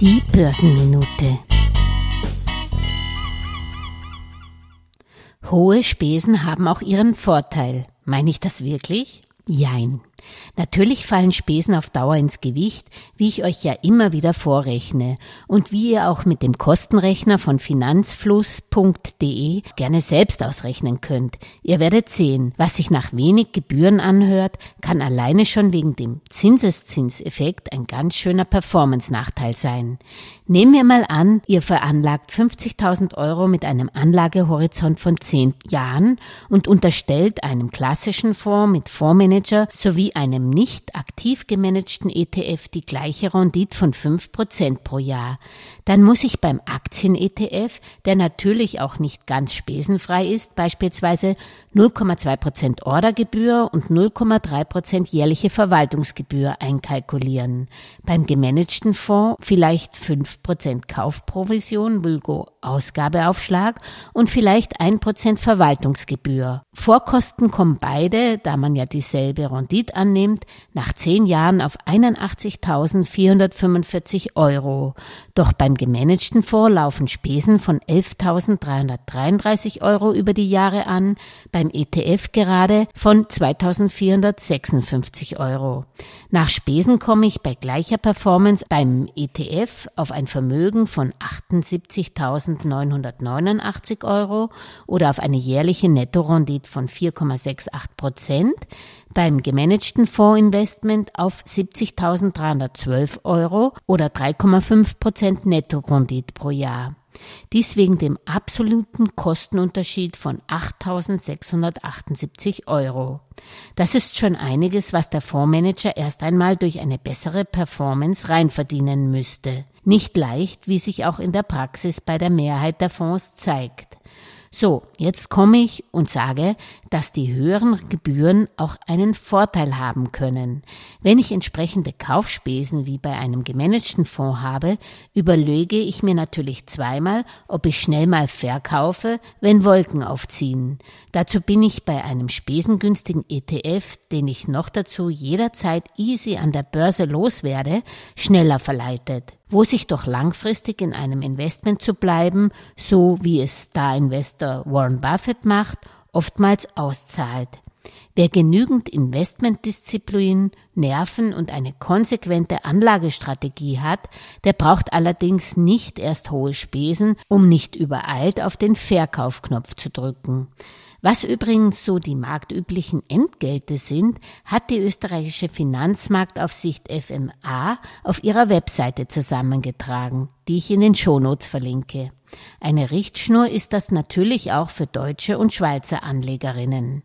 Die Börsenminute. Hohe Spesen haben auch ihren Vorteil. Meine ich das wirklich? Jein. Natürlich fallen Spesen auf Dauer ins Gewicht, wie ich euch ja immer wieder vorrechne und wie ihr auch mit dem Kostenrechner von finanzfluss.de gerne selbst ausrechnen könnt. Ihr werdet sehen, was sich nach wenig Gebühren anhört, kann alleine schon wegen dem Zinseszinseffekt ein ganz schöner Performance-Nachteil sein. Nehmen wir mal an, ihr veranlagt 50.000 Euro mit einem Anlagehorizont von 10 Jahren und unterstellt einem klassischen Fonds mit Fondsmanager sowie einem nicht aktiv gemanagten ETF die gleiche Rendite von 5% pro Jahr. Dann muss ich beim Aktien-ETF, der natürlich auch nicht ganz spesenfrei ist, beispielsweise 0,2% Ordergebühr und 0,3% jährliche Verwaltungsgebühr einkalkulieren. Beim gemanagten Fonds vielleicht 5% Kaufprovision, Vulgo Ausgabeaufschlag und vielleicht 1% Verwaltungsgebühr. Vorkosten kommen beide, da man ja dieselbe Rendite annimmt, nach 10 Jahren auf 81.445 Euro. Doch beim gemanagten Fonds laufen Spesen von 11.333 Euro über die Jahre an, beim ETF gerade von 2.456 Euro. Nach Spesen komme ich bei gleicher Performance beim ETF auf ein Vermögen von 78.989 Euro oder auf eine jährliche Nettorendite von 4,68 Prozent, beim gemanagten Fondsinvestment auf 70.312 Euro oder 3,5 Prozent Nettorendite pro Jahr. Dies wegen dem absoluten Kostenunterschied von 8.678 Euro. Das ist schon einiges, was der Fondsmanager erst einmal durch eine bessere Performance reinverdienen müsste. Nicht leicht, wie sich auch in der Praxis bei der Mehrheit der Fonds zeigt. So, jetzt komme ich und sage, dass die höheren Gebühren auch einen Vorteil haben können. Wenn ich entsprechende Kaufspesen wie bei einem gemanagten Fonds habe, überlege ich mir natürlich zweimal, ob ich schnell mal verkaufe, wenn Wolken aufziehen. Dazu bin ich bei einem spesengünstigen ETF, den ich noch dazu jederzeit easy an der Börse loswerde, schneller verleitet wo sich doch langfristig in einem Investment zu bleiben, so wie es Star-Investor Warren Buffett macht, oftmals auszahlt. Wer genügend Investmentdisziplin, Nerven und eine konsequente Anlagestrategie hat, der braucht allerdings nicht erst hohe Spesen, um nicht übereilt auf den Verkaufknopf zu drücken. Was übrigens so die marktüblichen Entgelte sind, hat die österreichische Finanzmarktaufsicht FMA auf ihrer Webseite zusammengetragen, die ich in den Shownotes verlinke. Eine Richtschnur ist das natürlich auch für deutsche und Schweizer Anlegerinnen.